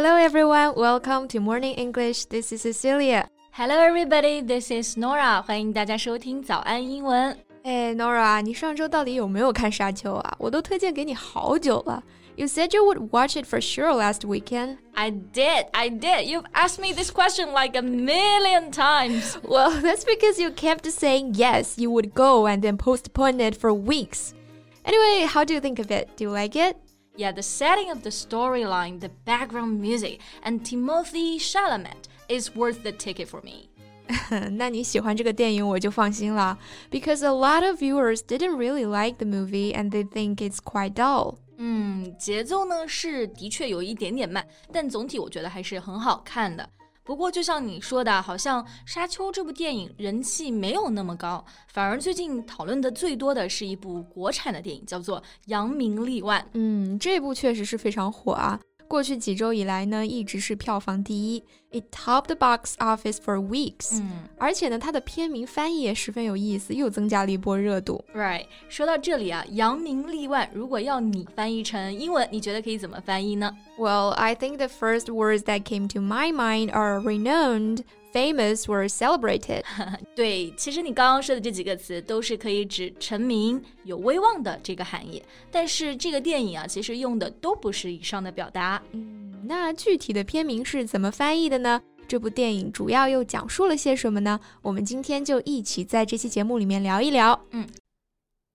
Hello everyone, welcome to Morning English. This is Cecilia. Hello everybody, this is Norah. 欢迎大家收听早安英文。哎，Norah，你上周到底有没有看《沙丘》啊？我都推荐给你好久了。You said you would watch it for sure last weekend. I did, I did. You've asked me this question like a million times. Well, that's because you kept saying yes, you would go and then postpone it for weeks. Anyway, how do you think of it? Do you like it? Yeah, the setting of the storyline, the background music, and Timothée Chalamet is worth the ticket for me. 那你喜欢这个电影，我就放心了。Because a lot of viewers didn't really like the movie and they think it's quite dull. 嗯，节奏呢是的确有一点点慢，但总体我觉得还是很好看的。不过就像你说的，好像《沙丘》这部电影人气没有那么高，反而最近讨论的最多的是一部国产的电影，叫做《扬名立万》。嗯，这部确实是非常火啊。过去几周以来呢，一直是票房第一，it topped the box office for weeks。嗯，而且呢，它的片名翻译也十分有意思，又增加了一波热度。Right，说到这里啊，扬名立万，如果要你翻译成英文，你觉得可以怎么翻译呢？Well, I think the first words that came to my mind are renowned famous were celebrated 对，其实你刚刚说的这几个词都是可以指成名、有威望的这个含义。但是这个电影啊，其实用的都不是以上的表达。嗯，那具体的片名是怎么翻译的呢？这部电影主要又讲述了些什么呢？我们今天就一起在这期节目里面聊一聊。嗯。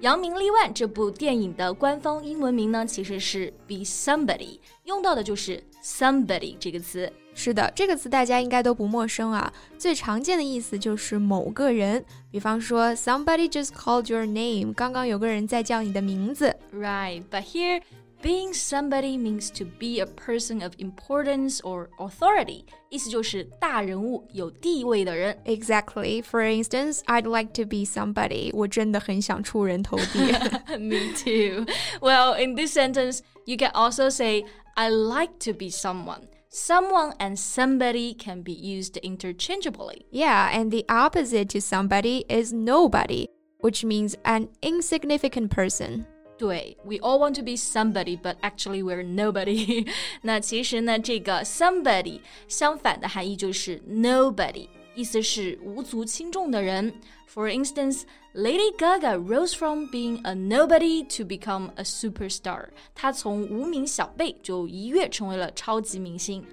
扬名立万这部电影的官方英文名呢，其实是 Be Somebody，用到的就是 somebody 这个词。是的，这个词大家应该都不陌生啊。最常见的意思就是某个人，比方说 Somebody just called your name，刚刚有个人在叫你的名字。Right，but here being somebody means to be a person of importance or authority，意思就是大人物、有地位的人。Exactly. For instance, I'd like to be somebody. 我真的很想出人头地。Me too. Well, in this sentence, you can also say I like to be someone. Someone and somebody can be used interchangeably. Yeah, and the opposite to somebody is nobody, which means an insignificant person. 对，we all want to be somebody, but actually we're nobody 那其实呢，这个 somebody 相反的含义就是 nobody，意思是无足轻重的人。For instance, Lady Gaga rose from being a nobody to become a superstar。她从无名小辈就一跃成为了超级明星。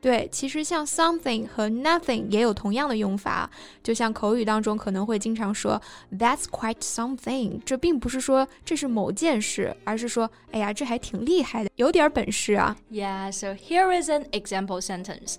对，其实像 something 和 nothing 也有同样的用法，就像口语当中可能会经常说 "That's quite something"，这并不是说这是某件事，而是说，哎呀，这还挺厉害的，有点本事啊。Yeah, so here is an example sentence.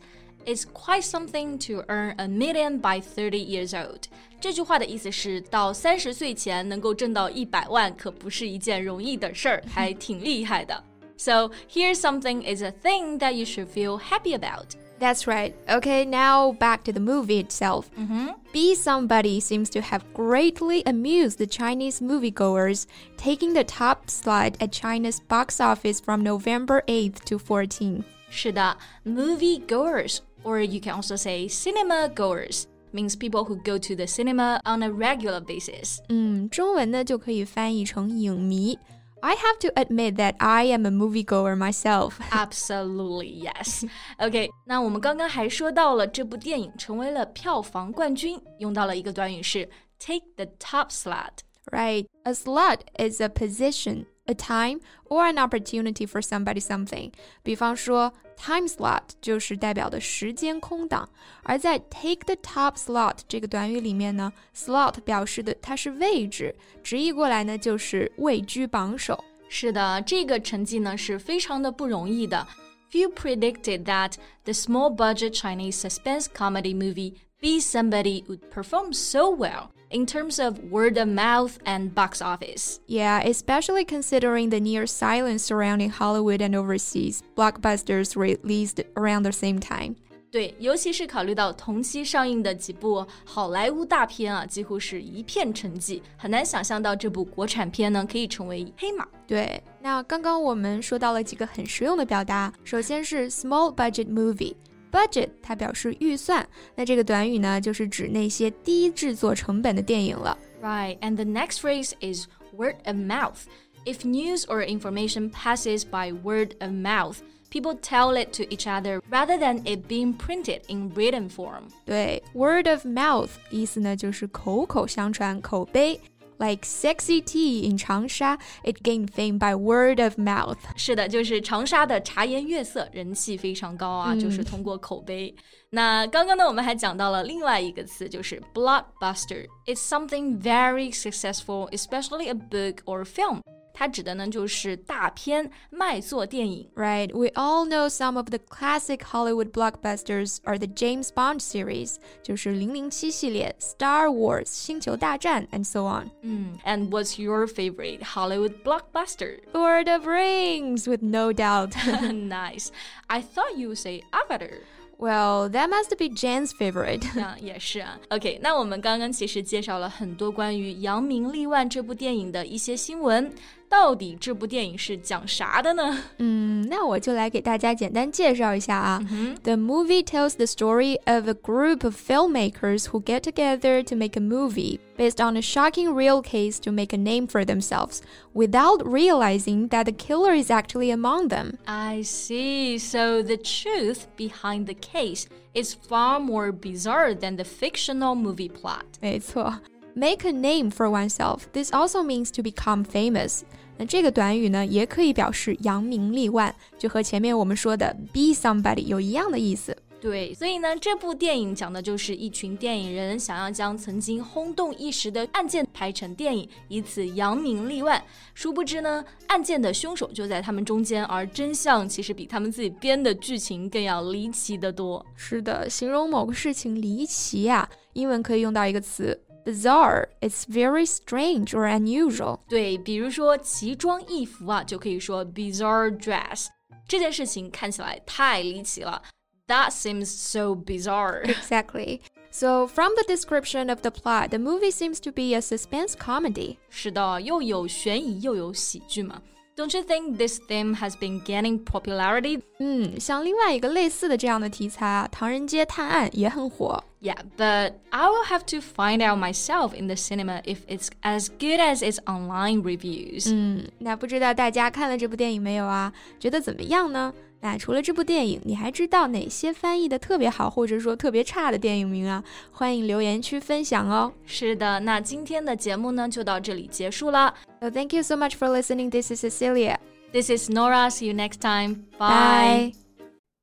It's quite something to earn a million by thirty years old. 这句话的意思是，到三十岁前能够挣到一百万，可不是一件容易的事儿，还挺厉害的。So here's something is a thing that you should feel happy about. That's right. Okay, now back to the movie itself. Mm -hmm. Be Somebody seems to have greatly amused the Chinese moviegoers, taking the top slot at China's box office from November 8th to 14th. 是的，movie goers, or you can also say cinema goers means people who go to the cinema on a regular basis. 嗯，中文呢就可以翻译成影迷。 I have to admit that I am a moviegoer myself. Absolutely, yes. OK，那我们刚刚还说到了这部电影成为了票房冠军，用到了一个短语是 take the top slot. Right, a slot is a position a time or an opportunity for somebody something。比方说，time slot 就是代表的时间空档，而在 take the top slot 这个短语里面呢，slot 表示的它是位置，直译过来呢就是位居榜首。是的，这个成绩呢是非常的不容易的。Few predicted that the small budget Chinese suspense comedy movie Be Somebody would perform so well in terms of word of mouth and box office. Yeah, especially considering the near silence surrounding Hollywood and overseas blockbusters released around the same time. 对，尤其是考虑到同期上映的几部好莱坞大片啊，几乎是一片沉寂，很难想象到这部国产片呢可以成为黑马。对，那刚刚我们说到了几个很实用的表达，首先是 small budget movie。 budget 它表示预算，那这个短语呢，就是指那些低制作成本的电影了。Right, and the next phrase is word of mouth. If news or information passes by word of mouth, people tell it to each other rather than it being printed in written form. 对，word of mouth 意思呢就是口口相传、口碑。 Like sexy tea in 长沙, it gained fame by word of mouth. 是的，就是长沙的茶颜悦色，人气非常高啊，嗯、就是通过口碑。那刚刚呢，我们还讲到了另外一个词，就是 blockbuster. It's something very successful, especially a book or film. 它指的呢就是大片卖座电影。Right, we all know some of the classic Hollywood blockbusters are the James Bond series，就是零零七系列，Star Wars 星球大战，and so on。嗯，And what's your favorite Hollywood blockbuster? Lord of Rings, with no doubt. nice. I thought you would say Avatar. Well, that must be Jan's favorite. 啊，也是啊。OK，那我们刚刚其实介绍了很多关于《扬名立万》这部电影的一些新闻。 到底这部电影是讲啥的呢？嗯，那我就来给大家简单介绍一下啊。Mm hmm. The movie tells the story of a group of filmmakers who get together to make a movie based on a shocking real case to make a name for themselves without realizing that the killer is actually among them. I see. So the truth behind the case is far more bizarre than the fictional movie plot. 没错。 Make a name for oneself. This also means to become famous. 那这个短语呢，也可以表示扬名立万，就和前面我们说的 be somebody 有一样的意思。对，所以呢，这部电影讲的就是一群电影人想要将曾经轰动一时的案件拍成电影，以此扬名立万。殊不知呢，案件的凶手就在他们中间，而真相其实比他们自己编的剧情更要离奇的多。是的，形容某个事情离奇呀，英文可以用到一个词。bizarre. It's very strange or unusual. 对，比如说奇装异服啊，就可以说 bizarre dress。这件事情看起来太离奇了。That seems so bizarre. Exactly. So, from the description of the plot, the movie seems to be a suspense comedy. 是的，又有悬疑又有喜剧嘛。don't you think this theme has been gaining popularity? 嗯，像另外一个类似的这样的题材啊，《唐人街探案》也很火。 yeah, but I will have to find out myself in the cinema if it's as good as its online reviews. 嗯，那不知道大家看了这部电影没有啊？觉得怎么样呢？那除了这部电影，你还知道哪些翻译的特别好，或者说特别差的电影名啊？欢迎留言区分享哦。是的，那今天的节目呢就到这里结束了。So thank you so much for listening. This is Cecilia. This is Norah. See you next time. Bye. Bye.